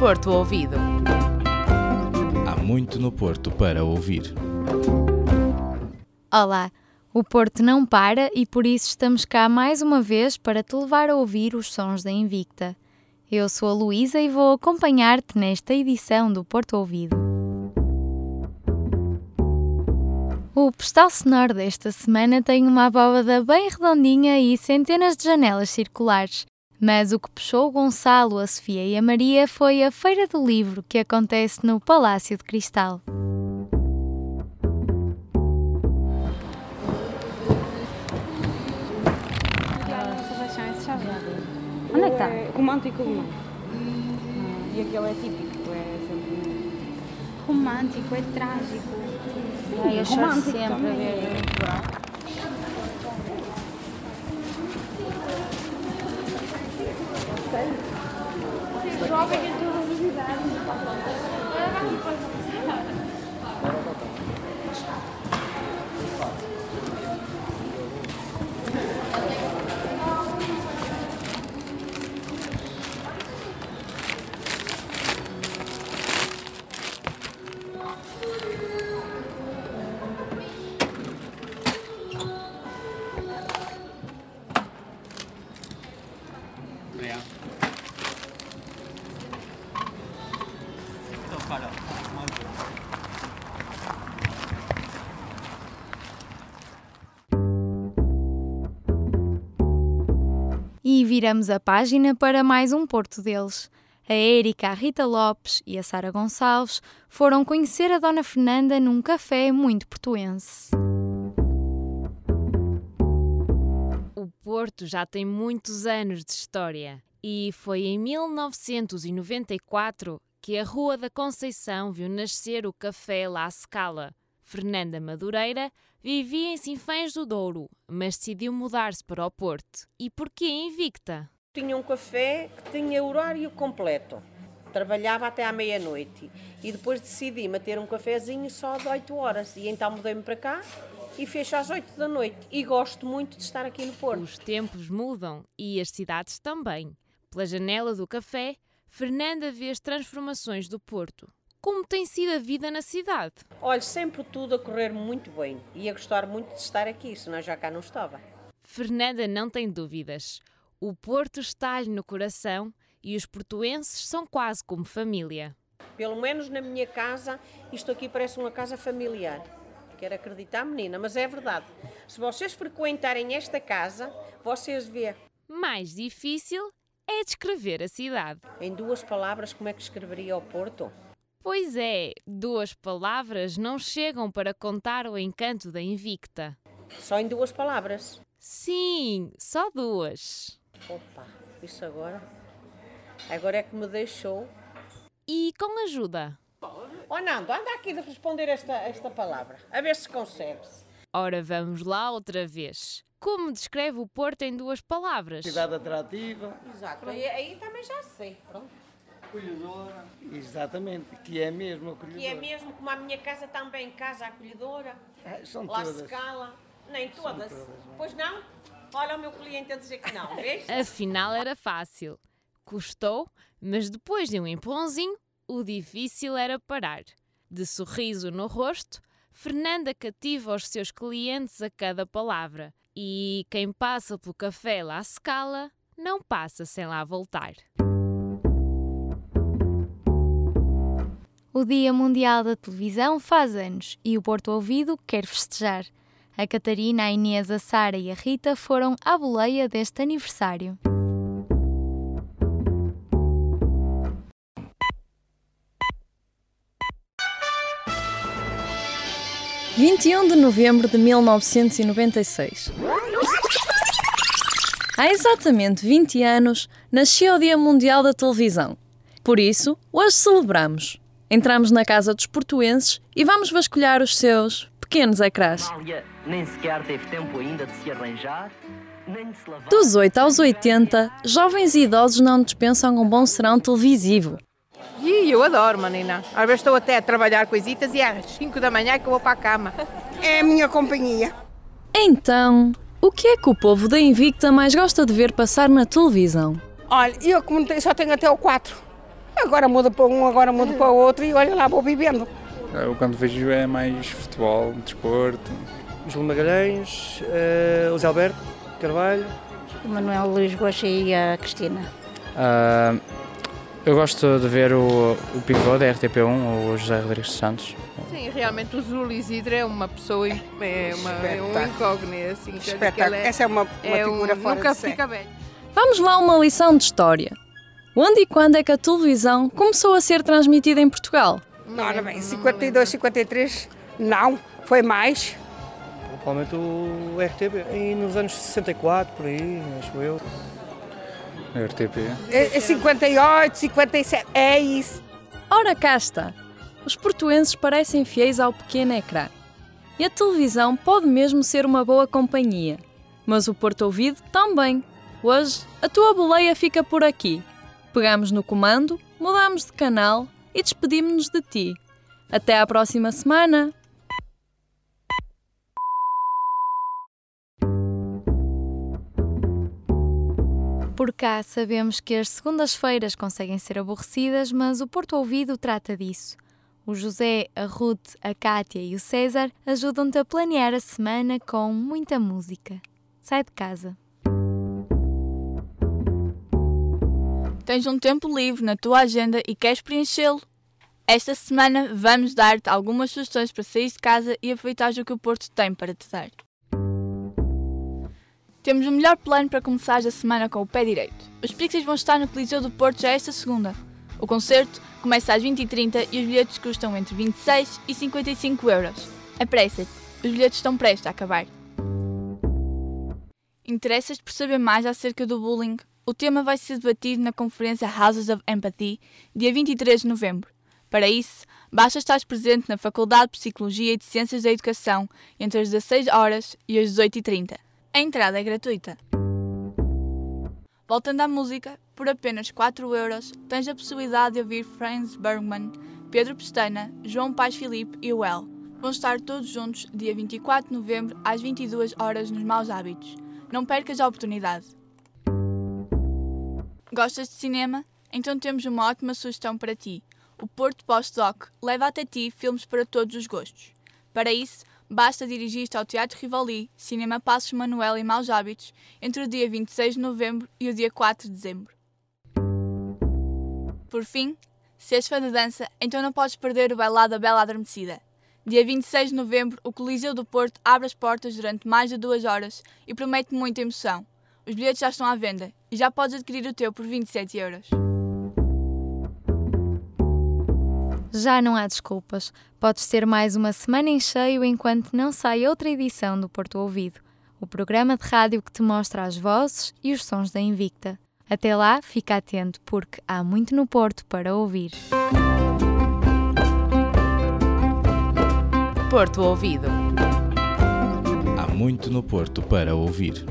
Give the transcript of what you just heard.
Porto Ouvido. Há muito no Porto para ouvir. Olá, o Porto não para e por isso estamos cá mais uma vez para te levar a ouvir os sons da Invicta. Eu sou a Luísa e vou acompanhar-te nesta edição do Porto Ouvido. O postal sonoro desta semana tem uma abóbada bem redondinha e centenas de janelas circulares. Mas o que puxou o Gonçalo, a Sofia e a Maria foi a Feira do Livro que acontece no Palácio de Cristal. Onde é que está? Romântico não. E aquele é típico, é sempre. Romântico, é trágico. Ai, eu choro romântico sempre a probably going to do this really bad. E viramos a página para mais um Porto deles. A Érica, a Rita Lopes e a Sara Gonçalves foram conhecer a Dona Fernanda num café muito portuense. O Porto já tem muitos anos de história e foi em 1994 que a Rua da Conceição viu nascer o Café La Scala. Fernanda Madureira vivia em Sinfãs do Douro, mas decidiu mudar-se para o Porto. E porquê Invicta? Tinha um café que tinha horário completo. Trabalhava até à meia-noite. E depois decidi-me a ter um cafezinho só de 8 horas. E então mudei-me para cá e fecho às 8 da noite. E gosto muito de estar aqui no Porto. Os tempos mudam e as cidades também. Pela janela do café, Fernanda vê as transformações do Porto. Como tem sido a vida na cidade? Olha, sempre tudo a correr muito bem. Ia gostar muito de estar aqui, senão já cá não estava. Fernanda não tem dúvidas. O Porto está-lhe no coração e os portuenses são quase como família. Pelo menos na minha casa, isto aqui parece uma casa familiar. Quero acreditar, menina, mas é verdade. Se vocês frequentarem esta casa, vocês vê Mais difícil é descrever a cidade. em duas palavras como é que escreveria o Porto. Pois é, duas palavras não chegam para contar o encanto da Invicta. Só em duas palavras. Sim, só duas. Opa, isso agora. Agora é que me deixou. E com ajuda. Oh Nando, anda aqui de responder esta, esta palavra. A ver se consegues. Ora, vamos lá outra vez. Como descreve o Porto em duas palavras? Cidade atrativa, Exato. Aí, aí também já sei. Pronto. acolhedora. Exatamente, que é mesmo acolhedora. Que é mesmo como a minha casa também, casa acolhedora. Ah, São La todas. Scala. Nem todas. todas, não é? Pois não? Olha o meu cliente a dizer que não, vês? Afinal era fácil. Custou, mas depois de um empurrãozinho, o difícil era parar. De sorriso no rosto, Fernanda cativa os seus clientes a cada palavra. E quem passa pelo café La Scala não passa sem lá voltar. O Dia Mundial da Televisão faz anos e o Porto Ouvido quer festejar. A Catarina, a Inês, a Sara e a Rita foram à boleia deste aniversário. – 21 de novembro de 1996. Há exatamente 20 anos nasceu o Dia Mundial da Televisão. Por isso, hoje celebramos. Entramos na casa dos portuenses e vamos vasculhar os seus pequenos ecrãs. Nem sequer teve tempo ainda de se arranjar. Dos 8 aos 80, jovens e idosos não dispensam um bom serão televisivo. E eu adoro, menina. Às vezes estou até a trabalhar coisitas e é às 5 da manhã que eu vou para a cama. É a minha companhia. Então, o que é que o povo da Invicta mais gosta de ver passar na televisão? Olha, eu como tenho- só tenho até o 4. Agora muda para um, agora muda para o outro e olha lá, vou vivendo. Eu quando vejo é mais futebol, desporto. João Magalhães, uh, o Zé Alberto Carvalho. Manuel Luís Goxa e a Cristina. Uh, eu gosto de ver o, o pivô da RTP1, o José Rodrigues Santos. Sim, realmente o Júlio Isidro é uma pessoa, é, uma, é um incógnito. Assim, Espetáculo. É, Essa é uma, uma é figura um, fora Nunca fica velho. Vamos lá a uma lição de história. Onde e quando é que a televisão começou a ser transmitida em Portugal? Ora bem, 52, 53, não, foi mais. Provavelmente o RTP. E nos anos 64, por aí, acho eu. RTP. É, é 58, 57, é isso. Ora cá está. Os portuenses parecem fiéis ao pequeno ecrã. E a televisão pode mesmo ser uma boa companhia. Mas o Porto Ouvido também. Hoje, a tua boleia fica por aqui. Pegamos no comando, mudamos de canal e despedimos-nos de ti. Até à próxima semana! Por cá sabemos que as segundas-feiras conseguem ser aborrecidas, mas o Porto Ouvido trata disso. O José, a Ruth, a Kátia e o César ajudam-te a planear a semana com muita música. Sai de casa. Tens um tempo livre na tua agenda e queres preenchê-lo? Esta semana vamos dar-te algumas sugestões para sair de casa e aproveitar o que o Porto tem para te dar. Temos o melhor plano para começar a semana com o pé direito. Os Pixies vão estar no Coliseu do Porto já esta segunda. O concerto começa às 20h30 e os bilhetes custam entre 26 e 55 euros. Apressa-te, os bilhetes estão prestes a acabar. Interessas-te por saber mais acerca do bullying? O tema vai ser debatido na conferência Houses of Empathy, dia 23 de novembro. Para isso, basta estar presente na Faculdade de Psicologia e de Ciências da Educação entre as 16 horas e as 18h30. A entrada é gratuita. Voltando à música, por apenas 4 euros tens a possibilidade de ouvir Franz Bergman, Pedro Pestana, João Paz Filipe e o El. Vão estar todos juntos dia 24 de novembro às 22 horas nos Maus Hábitos. Não percas a oportunidade. Gostas de cinema? Então temos uma ótima sugestão para ti. O Porto Postdoc leva até ti filmes para todos os gostos. Para isso, basta dirigir-te ao Teatro Rivoli, Cinema Passos Manuel e Maus Hábitos, entre o dia 26 de novembro e o dia 4 de dezembro. Por fim, se és fã de dança, então não podes perder o bailado da Bela Adormecida. Dia 26 de novembro, o Coliseu do Porto abre as portas durante mais de duas horas e promete muita emoção. Os bilhetes já estão à venda e já podes adquirir o teu por 27 euros. Já não há desculpas. Podes ter mais uma semana em cheio enquanto não sai outra edição do Porto Ouvido, o programa de rádio que te mostra as vozes e os sons da Invicta. Até lá, fica atento porque há muito no Porto para ouvir. Porto Ouvido. Há muito no Porto para ouvir.